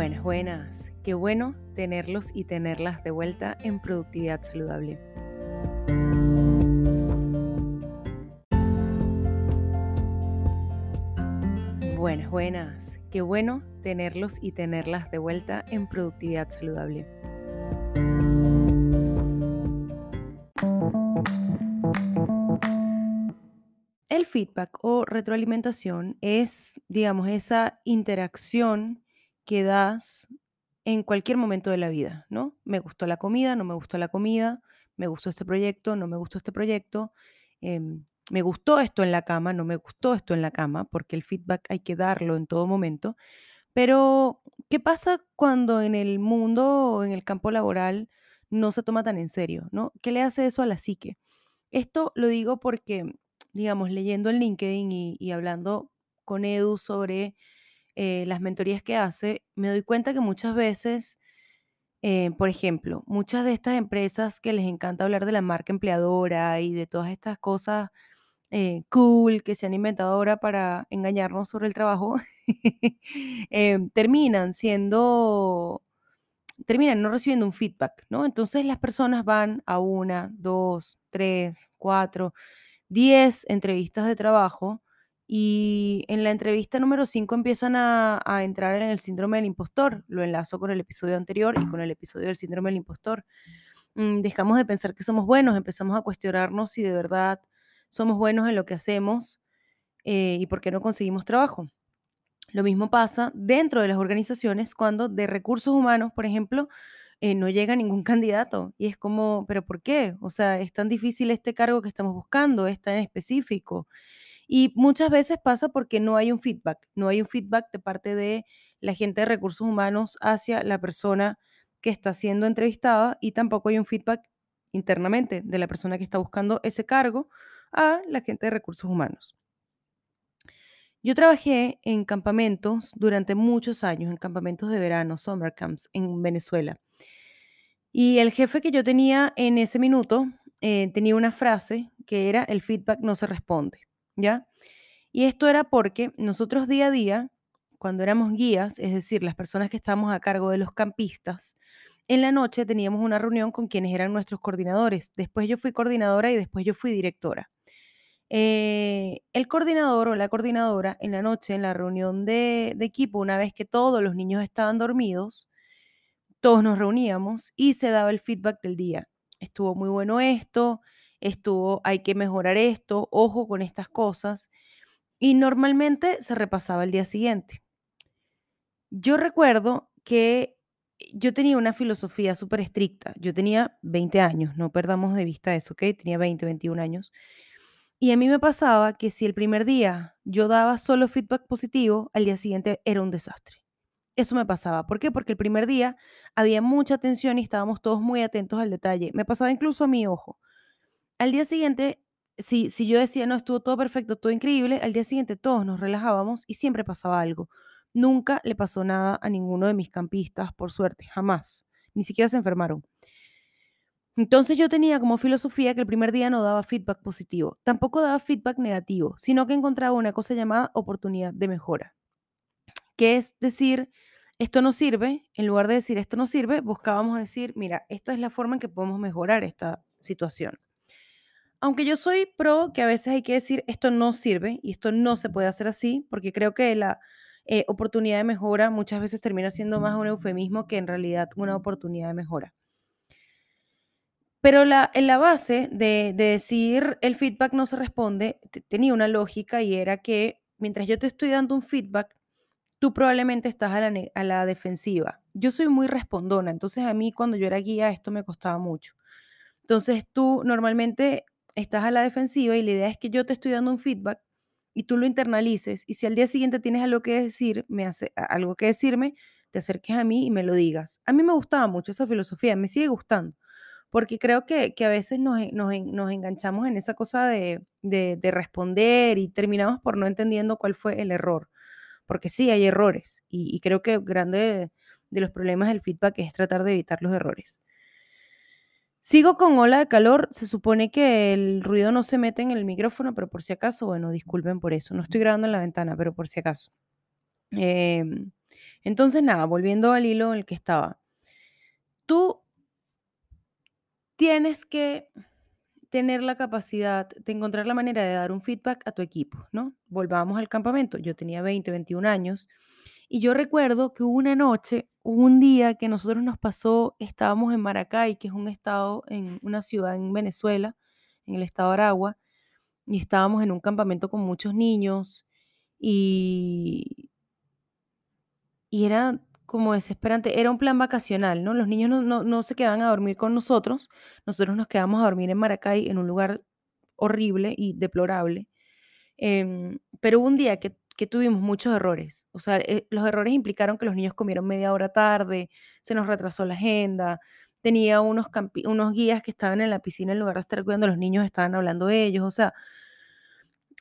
Buenas, buenas. Qué bueno tenerlos y tenerlas de vuelta en Productividad Saludable. Buenas, buenas. Qué bueno tenerlos y tenerlas de vuelta en Productividad Saludable. El feedback o retroalimentación es, digamos, esa interacción que das en cualquier momento de la vida, ¿no? Me gustó la comida, no me gustó la comida, me gustó este proyecto, no me gustó este proyecto, em, me gustó esto en la cama, no me gustó esto en la cama, porque el feedback hay que darlo en todo momento. Pero, ¿qué pasa cuando en el mundo o en el campo laboral no se toma tan en serio, ¿no? ¿Qué le hace eso a la psique? Esto lo digo porque, digamos, leyendo en LinkedIn y, y hablando con Edu sobre eh, las mentorías que hace, me doy cuenta que muchas veces, eh, por ejemplo, muchas de estas empresas que les encanta hablar de la marca empleadora y de todas estas cosas eh, cool que se han inventado ahora para engañarnos sobre el trabajo, terminan siendo, terminan no recibiendo un feedback, ¿no? Entonces las personas van a una, dos, tres, cuatro, diez entrevistas de trabajo y en la entrevista número 5 empiezan a, a entrar en el síndrome del impostor. Lo enlazo con el episodio anterior y con el episodio del síndrome del impostor. Mm, dejamos de pensar que somos buenos, empezamos a cuestionarnos si de verdad somos buenos en lo que hacemos eh, y por qué no conseguimos trabajo. Lo mismo pasa dentro de las organizaciones cuando de recursos humanos, por ejemplo, eh, no llega ningún candidato. Y es como, ¿pero por qué? O sea, es tan difícil este cargo que estamos buscando, es tan específico. Y muchas veces pasa porque no hay un feedback, no hay un feedback de parte de la gente de recursos humanos hacia la persona que está siendo entrevistada y tampoco hay un feedback internamente de la persona que está buscando ese cargo a la gente de recursos humanos. Yo trabajé en campamentos durante muchos años, en campamentos de verano, summer camps en Venezuela. Y el jefe que yo tenía en ese minuto eh, tenía una frase que era el feedback no se responde. ¿Ya? Y esto era porque nosotros día a día, cuando éramos guías, es decir, las personas que estábamos a cargo de los campistas, en la noche teníamos una reunión con quienes eran nuestros coordinadores. Después yo fui coordinadora y después yo fui directora. Eh, el coordinador o la coordinadora en la noche, en la reunión de, de equipo, una vez que todos los niños estaban dormidos, todos nos reuníamos y se daba el feedback del día. Estuvo muy bueno esto, estuvo, hay que mejorar esto, ojo con estas cosas. Y normalmente se repasaba el día siguiente. Yo recuerdo que yo tenía una filosofía súper estricta. Yo tenía 20 años, no perdamos de vista eso, ¿ok? Tenía 20, 21 años. Y a mí me pasaba que si el primer día yo daba solo feedback positivo, al día siguiente era un desastre. Eso me pasaba. ¿Por qué? Porque el primer día había mucha atención y estábamos todos muy atentos al detalle. Me pasaba incluso a mi ojo. Al día siguiente, si, si yo decía, no, estuvo todo perfecto, todo increíble, al día siguiente todos nos relajábamos y siempre pasaba algo. Nunca le pasó nada a ninguno de mis campistas, por suerte, jamás. Ni siquiera se enfermaron. Entonces yo tenía como filosofía que el primer día no daba feedback positivo, tampoco daba feedback negativo, sino que encontraba una cosa llamada oportunidad de mejora, que es decir, esto no sirve, en lugar de decir esto no sirve, buscábamos decir, mira, esta es la forma en que podemos mejorar esta situación aunque yo soy pro que a veces hay que decir esto no sirve y esto no se puede hacer así, porque creo que la eh, oportunidad de mejora muchas veces termina siendo más un eufemismo que en realidad una oportunidad de mejora. Pero la, en la base de, decir el feedback no se responde, tenía una lógica y era que mientras yo te estoy dando un feedback, tú probablemente estás a la, a la defensiva. Yo soy muy respondona, entonces a mí cuando yo era guía esto me costaba mucho. Entonces tú normalmente estás a la defensiva y la idea es que yo te estoy dando un feedback y tú lo internalices y si al día siguiente tienes algo que decir, me hace, algo que decirme, te acerques a mí y me lo digas. A mí me gustaba mucho esa filosofía, me sigue gustando, porque creo que, a veces nos, nos, enganchamos en esa cosa de, de, responder y terminamos por no entendiendo cuál fue el error, porque sí, hay errores y creo que grande de los problemas del feedback es tratar de evitar los errores. Sigo con ola de calor. Se supone que el ruido no se mete en el micrófono, pero por si acaso, bueno, disculpen por eso. No estoy grabando en la ventana, pero por si acaso. Em, Entonces, nada, volviendo al hilo en el que estaba. Tú tienes que tener la capacidad de encontrar la manera de dar un feedback a tu equipo, ¿no? Volvamos al campamento. Yo tenía 20, 21 años y yo recuerdo que hubo una noche, hubo un día que nosotros nos pasó, estábamos en Maracay, que es un estado, en una ciudad en Venezuela, en el estado de Aragua, y estábamos en un campamento con muchos niños y, y era como desesperante. Era un plan vacacional, ¿no? Los niños no, no, no se quedaban a dormir con nosotros, nosotros nos quedamos a dormir en Maracay, en un lugar horrible y deplorable. Em, pero un día que, que tuvimos muchos errores. O sea, eh, los errores implicaron que los niños comieron media hora tarde, se nos retrasó la agenda, tenía unos, unos guías que estaban en la piscina en lugar de estar cuidando los niños, estaban hablando de ellos. O sea,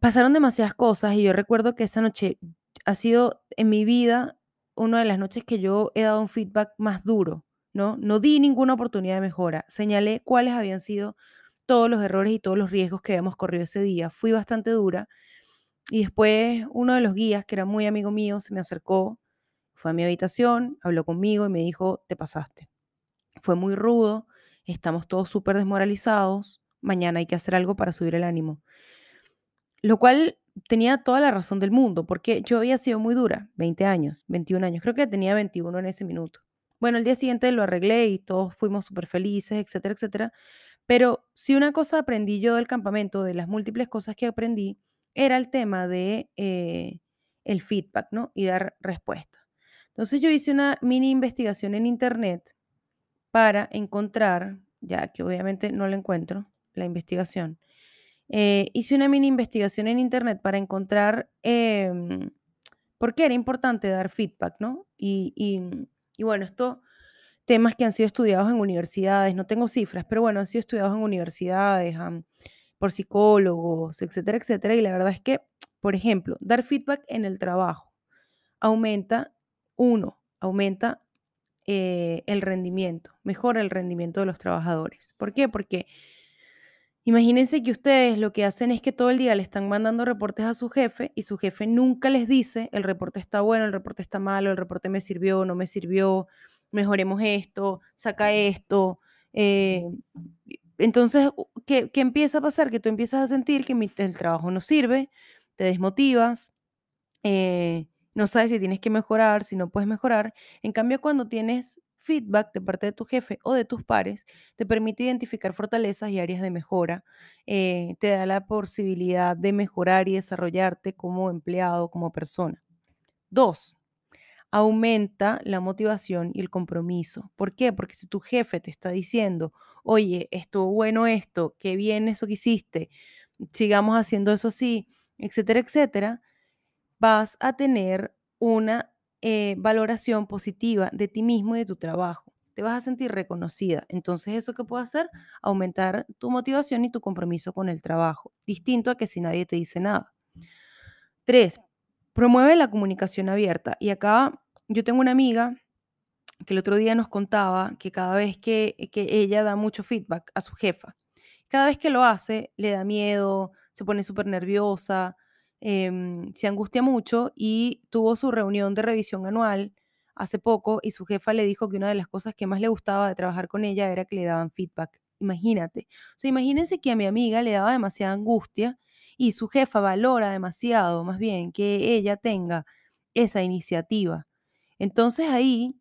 pasaron demasiadas cosas y yo recuerdo que esa noche ha sido en mi vida una de las noches que yo he dado un feedback más duro, ¿no? No di ninguna oportunidad de mejora, señalé cuáles habían sido todos los errores y todos los riesgos que habíamos corrido ese día. Fui bastante dura y después uno de los guías, que era muy amigo mío, se me acercó, fue a mi habitación, habló conmigo y me dijo, te pasaste. Fue muy rudo, estamos todos súper desmoralizados, mañana hay que hacer algo para subir el ánimo. Lo cual tenía toda la razón del mundo, porque yo había sido muy dura, 20 años, 21 años, creo que tenía 21 en ese minuto. Bueno, el día siguiente lo arreglé y todos fuimos súper felices, etcétera, etcétera. Pero si una cosa aprendí yo del campamento, de las múltiples cosas que aprendí, era el tema de eh, el feedback, ¿no? Y dar respuesta. Entonces yo hice una mini investigación en internet para encontrar, ya que obviamente no la encuentro, la investigación, eh, hice una mini investigación en internet para encontrar em, por qué era importante dar feedback, ¿no? Y, y- y bueno, estos temas que han sido estudiados en universidades, no tengo cifras, pero bueno, han sido estudiados en universidades, am, por psicólogos, etcétera, etcétera. Y la verdad es que, por ejemplo, dar feedback en el trabajo aumenta, uno, aumenta eh, el rendimiento, mejora el rendimiento de los trabajadores. ¿Por qué? Porque Imagínense que ustedes lo que hacen es que todo el día le están mandando reportes a su jefe y su jefe nunca les dice el reporte está bueno, el reporte está malo, el reporte me sirvió, no me sirvió, mejoremos esto, saca esto. eh, entonces, u- ¿qué, qué empieza a pasar? Que tú empiezas a sentir que mi- el trabajo no sirve, te desmotivas, eh, no sabes si tienes que mejorar, si no puedes mejorar. En cambio, cuando tienes feedback de parte de tu jefe o de tus pares, te permite identificar fortalezas y áreas de mejora, eh, te da la posibilidad de mejorar y desarrollarte como empleado, como persona. Dos, aumenta la motivación y el compromiso. ¿Por qué? Porque si tu jefe te está diciendo, oye, estuvo bueno esto, qué bien eso que hiciste, sigamos haciendo eso así, etcétera, etcétera, vas a tener una eh, valoración positiva de ti mismo y de tu trabajo. Te vas a sentir reconocida. Entonces, ¿eso qué puede hacer? Aumentar tu motivación y tu compromiso con el trabajo, distinto a que si nadie te dice nada. Tres, promueve la comunicación abierta. Y acá yo tengo una amiga que el otro día nos contaba que cada vez que, que ella da mucho feedback a su jefa, cada vez que lo hace, le da miedo, se pone súper nerviosa, em, se angustia mucho y tuvo su reunión de revisión anual hace poco y su jefa le dijo que una de las cosas que más le gustaba de trabajar con ella era que le daban feedback. Imagínate. O sea, imagínense que a mi amiga le daba demasiada angustia y su jefa valora demasiado, más bien, que ella tenga esa iniciativa. Entonces ahí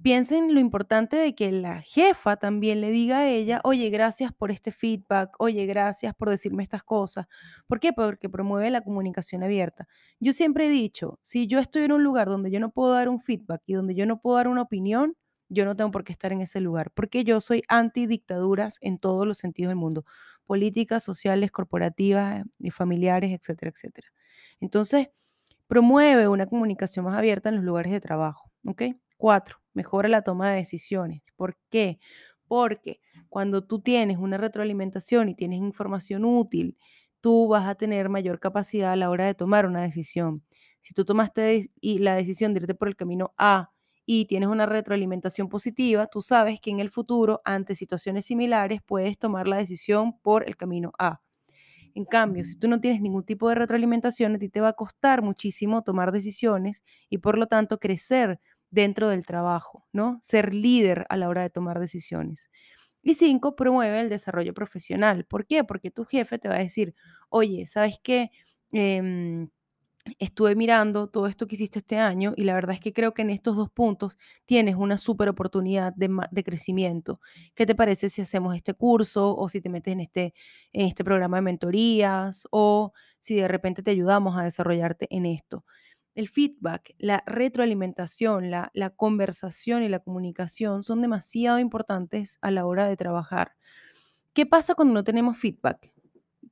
Piensen lo importante de que la jefa también le diga a ella, oye, gracias por este feedback, oye, gracias por decirme estas cosas. ¿Por qué? Porque promueve la comunicación abierta. Yo siempre he dicho, si yo estoy en un lugar donde yo no puedo dar un feedback y donde yo no puedo dar una opinión, yo no tengo por qué estar en ese lugar, porque yo soy anti dictaduras en todos los sentidos del mundo, políticas, sociales, corporativas, y familiares, etcétera, etcétera. Entonces, Promueve una comunicación más abierta en los lugares de trabajo. ¿Ok? Cuatro, mejora la toma de decisiones. ¿Por qué? Porque cuando tú tienes una retroalimentación y tienes información útil, tú vas a tener mayor capacidad a la hora de tomar una decisión. Si tú tomaste la decisión de irte por el camino A y tienes una retroalimentación positiva, tú sabes que en el futuro, ante situaciones similares, puedes tomar la decisión por el camino A. En cambio, si tú no tienes ningún tipo de retroalimentación, a ti te va a costar muchísimo tomar decisiones y por lo tanto crecer dentro del trabajo, ¿no? Ser líder a la hora de tomar decisiones. Y cinco, promueve el desarrollo profesional. ¿Por qué? Porque tu jefe te va a decir, oye, ¿sabes qué? Em, estuve mirando todo esto que hiciste este año y la verdad es que creo que en estos dos puntos tienes una súper oportunidad de, crecimiento. ¿Qué te parece si hacemos este curso o si te metes en este, en este programa de mentorías o si de repente te ayudamos a desarrollarte en esto? El feedback, la retroalimentación, la conversación y la comunicación son demasiado importantes a la hora de trabajar. ¿Qué pasa cuando no tenemos feedback?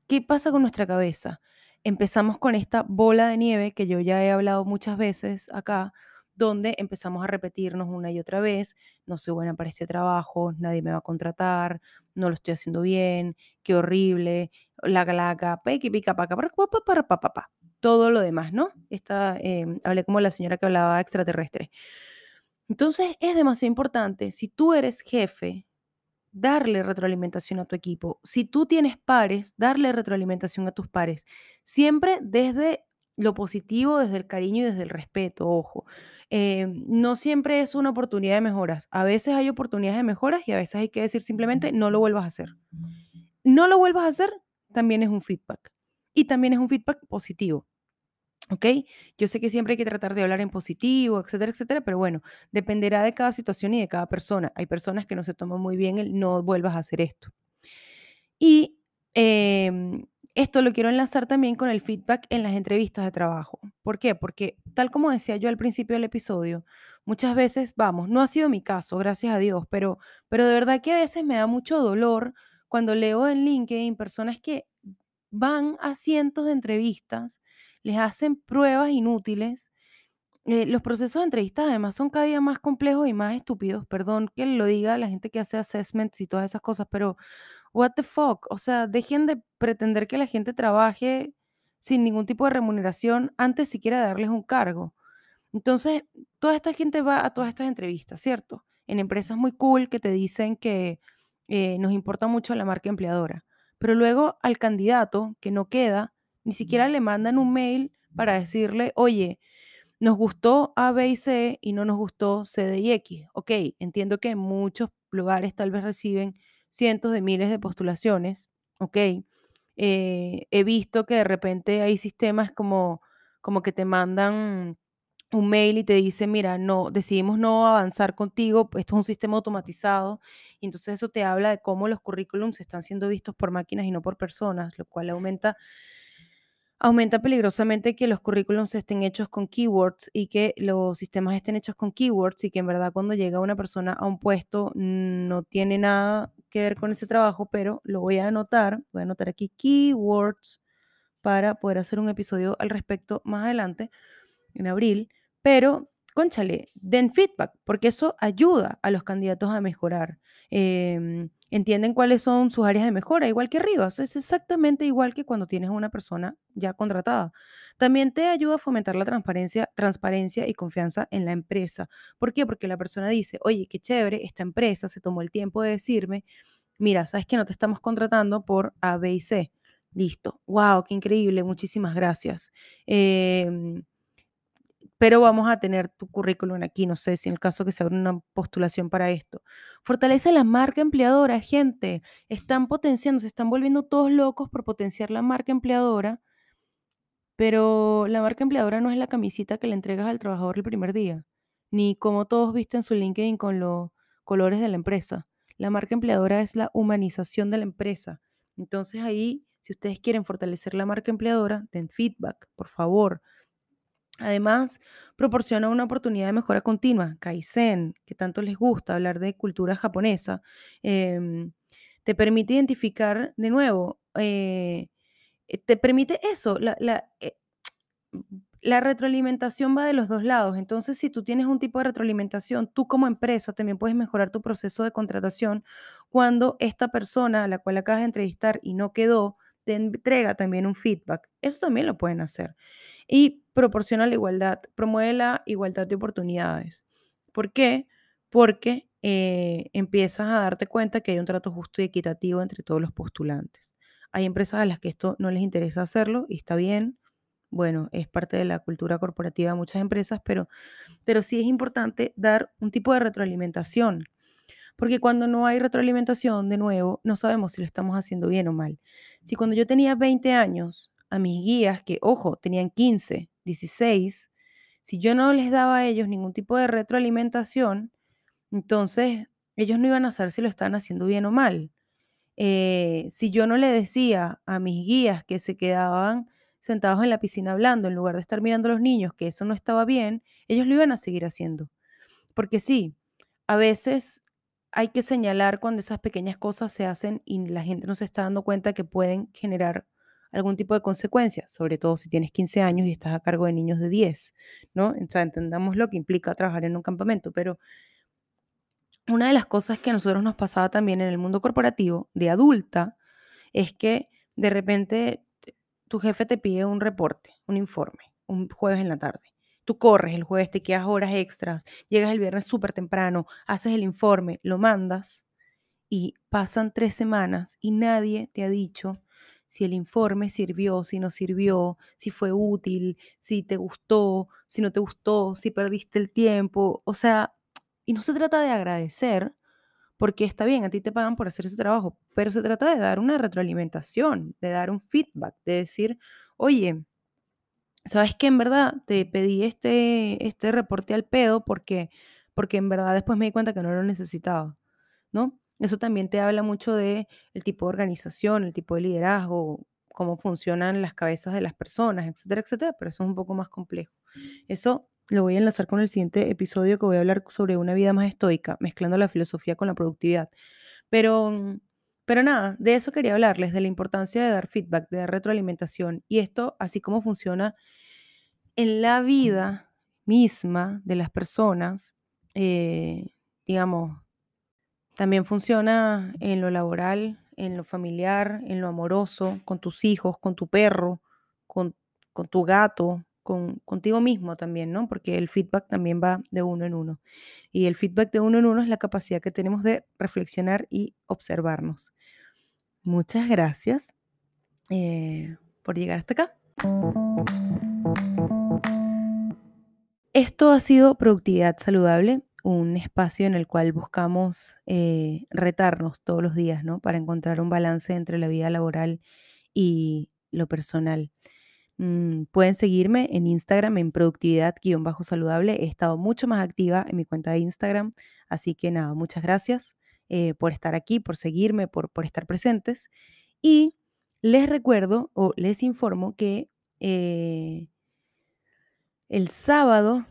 ¿Qué pasa con nuestra cabeza? Empezamos con esta bola de nieve que yo ya he hablado muchas veces acá, donde empezamos a repetirnos una y otra vez, no soy buena para este trabajo, nadie me va a contratar, no lo estoy haciendo bien, qué horrible, la galaca, pica, pica, paca, para, para, todo lo demás, ¿no? Esta, em, hablé como la señora que hablaba extraterrestre. Entonces es demasiado importante, si tú eres jefe, darle retroalimentación a tu equipo. Si tú tienes pares, darle retroalimentación a tus pares. Siempre desde lo positivo, desde el cariño y desde el respeto, ojo. Eh, no siempre es una oportunidad de mejoras. A veces hay oportunidades de mejoras y a veces hay que decir simplemente no lo vuelvas a hacer. No lo vuelvas a hacer también es un feedback. Y también es un feedback positivo. ¿Ok? Yo sé que siempre hay que tratar de hablar en positivo, etcétera, etcétera, pero bueno, dependerá de cada situación y de cada persona. Hay personas que no se toman muy bien el no vuelvas a hacer esto. Y em, esto lo quiero enlazar también con el feedback en las entrevistas de trabajo. ¿Por qué? Porque tal como decía yo al principio del episodio, muchas veces, vamos, no ha sido mi caso, gracias a Dios, pero, pero de verdad que a veces me da mucho dolor cuando leo en LinkedIn personas que van a cientos de entrevistas les hacen pruebas inútiles. Eh, los procesos de entrevistas además son cada día más complejos y más estúpidos. Perdón que lo diga la gente que hace assessments y todas esas cosas, pero what the fuck? O sea, dejen de pretender que la gente trabaje sin ningún tipo de remuneración antes siquiera de darles un cargo. Entonces, toda esta gente va a todas estas entrevistas, ¿cierto? En empresas muy cool que te dicen que eh, nos importa mucho la marca empleadora, pero luego al candidato que no queda ni siquiera le mandan un mail para decirle, oye, nos gustó A, B y C y no nos gustó C, D y X. Ok, entiendo que en muchos lugares tal vez reciben cientos de miles de postulaciones. Ok, eh, he visto que de repente hay sistemas como, como que te mandan un mail y te dicen, mira, no, decidimos no avanzar contigo, esto es un sistema automatizado, y entonces eso te habla de cómo los currículums están siendo vistos por máquinas y no por personas, lo cual aumenta Aumenta peligrosamente que los currículums estén hechos con keywords y que los sistemas estén hechos con keywords y que en verdad cuando llega una persona a un puesto no tiene nada que ver con ese trabajo, pero lo voy a anotar, voy a anotar aquí keywords para poder hacer un episodio al respecto más adelante, en abril, pero conchale, den feedback, porque eso ayuda a los candidatos a mejorar. Em, entienden cuáles son sus áreas de mejora, igual que arriba. es exactamente igual que cuando tienes una persona ya contratada. También te ayuda a fomentar la transparencia, transparencia y confianza en la empresa. ¿Por qué? Porque la persona dice, oye, qué chévere, esta empresa se tomó el tiempo de decirme, mira, sabes que no te estamos contratando por A, B y C. Listo. Wow, qué increíble. Muchísimas gracias. Eh, pero vamos a tener tu currículum aquí, no sé si en el caso que se abra una postulación para esto. Fortalece la marca empleadora, gente. Están potenciando, se están volviendo todos locos por potenciar la marca empleadora, pero la marca empleadora no es la camisita que le entregas al trabajador el primer día, ni como todos visten su LinkedIn con los colores de la empresa. La marca empleadora es la humanización de la empresa. Entonces ahí, si ustedes quieren fortalecer la marca empleadora, den feedback, por favor Además, proporciona una oportunidad de mejora continua, Kaizen, que tanto les gusta hablar de cultura japonesa. Em, te permite identificar de nuevo, eh, eh, te permite eso, la, eh, la retroalimentación va de los dos lados. Entonces, si tú tienes un tipo de retroalimentación, tú como empresa también puedes mejorar tu proceso de contratación cuando esta persona a la cual acabas de entrevistar y no quedó, te entrega también un feedback. Eso también lo pueden hacer y proporciona la igualdad, promueve la igualdad de oportunidades. ¿Por qué? Porque eh, empiezas a darte cuenta que hay un trato justo y equitativo entre todos los postulantes. Hay empresas a las que esto no les interesa hacerlo y está bien. Bueno, es parte de la cultura corporativa de muchas empresas, pero, pero sí es importante dar un tipo de retroalimentación. Porque cuando no hay retroalimentación, de nuevo, no sabemos si lo estamos haciendo bien o mal. Si cuando yo tenía 20 años, a mis guías, que ojo, tenían 15, 16, si yo no les daba a ellos ningún tipo de retroalimentación, entonces ellos no iban a saber si lo estaban haciendo bien o mal. Eh, si yo no le decía a mis guías que se quedaban sentados en la piscina hablando en lugar de estar mirando a los niños que eso no estaba bien, ellos lo iban a seguir haciendo. Porque sí, a veces hay que señalar cuando esas pequeñas cosas se hacen y la gente no se está dando cuenta que pueden generar algún tipo de consecuencia, sobre todo si tienes 15 años y estás a cargo de niños de 10, ¿no? O entendamos lo que implica trabajar en un campamento, pero una de las cosas que a nosotros nos pasaba también en el mundo corporativo de adulta es que de repente tu jefe te pide un reporte, un informe, un jueves en la tarde. Tú corres el jueves, te quedas horas extras, llegas el viernes súper temprano, haces el informe, lo mandas y pasan tres semanas y nadie te ha dicho si el informe sirvió, si no sirvió, si fue útil, si te gustó, si no te gustó, si perdiste el tiempo. O sea, y no se trata de agradecer, porque está bien, a ti te pagan por hacer ese trabajo, pero se trata de dar una retroalimentación, de dar un feedback, de decir, oye, ¿sabes qué? En verdad te pedí este, este reporte al pedo porque, porque en verdad después me di cuenta que no lo necesitaba, ¿no? Eso también te habla mucho de el tipo de organización, el tipo de liderazgo, cómo funcionan las cabezas de las personas, etcétera, etcétera, pero eso es un poco más complejo. Eso lo voy a enlazar con el siguiente episodio que voy a hablar sobre una vida más estoica, mezclando la filosofía con la productividad. Pero, pero nada, de eso quería hablarles, de la importancia de dar feedback, de dar retroalimentación. Y esto, así como funciona en la vida misma de las personas, eh, digamos, también funciona en lo laboral, en lo familiar, en lo amoroso, con tus hijos, con tu perro, con, tu gato, con, contigo mismo también, ¿no? Porque el feedback también va de uno en uno. Y el feedback de uno en uno es la capacidad que tenemos de reflexionar y observarnos. Muchas gracias eh, por llegar hasta acá. Esto ha sido Productividad Saludable un espacio en el cual buscamos eh, retarnos todos los días, ¿no? Para encontrar un balance entre la vida laboral y lo personal. Mm, pueden seguirme en Instagram en productividad-saludable. He estado mucho más activa en mi cuenta de Instagram, así que nada, muchas gracias eh, por estar aquí, por seguirme, por, por estar presentes. Y les recuerdo o les informo que eh, el sábado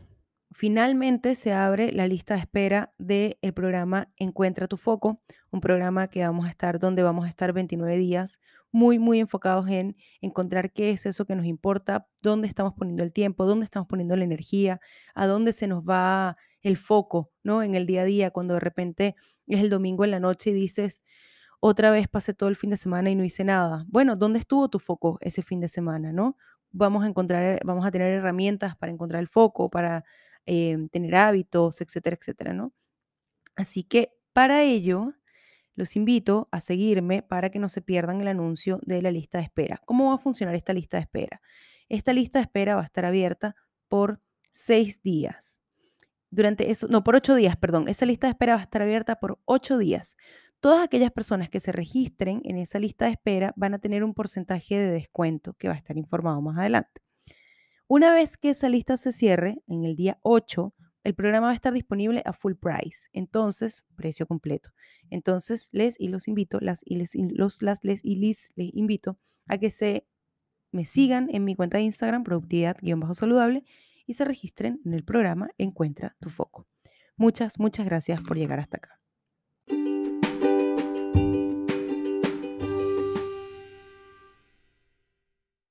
Finalmente se abre la lista de espera del programa Encuentra tu foco, un programa que vamos a estar donde vamos a estar 29 días muy, muy enfocados en encontrar qué es eso que nos importa, dónde estamos poniendo el tiempo, dónde estamos poniendo la energía, a dónde se nos va el foco, ¿no? En el día a día, cuando de repente es el domingo en la noche y dices, otra vez pasé todo el fin de semana y no hice nada. Bueno, ¿dónde estuvo tu foco ese fin de semana, no? Vamos a encontrar, vamos a tener herramientas para encontrar el foco, para Em, tener hábitos, etcétera, etcétera, ¿no? Así que para ello, los invito a seguirme para que no se pierdan el anuncio de la lista de espera. ¿Cómo va a funcionar esta lista de espera? Esta lista de espera va a estar abierta por seis días. Durante eso, no, por ocho días, perdón. Esa lista de espera va a estar abierta por ocho días. Todas aquellas personas que se registren en esa lista de espera van a tener un porcentaje de descuento que va a estar informado más adelante. Una vez que esa lista se cierre, en el día 8, el programa va a estar disponible a full price, entonces, precio completo. Entonces, les y los invito, las y les, los, las, les y les, les invito a que se me sigan en mi cuenta de Instagram, productividad-saludable, y se registren en el programa Encuentra tu foco. Muchas, muchas gracias por llegar hasta acá.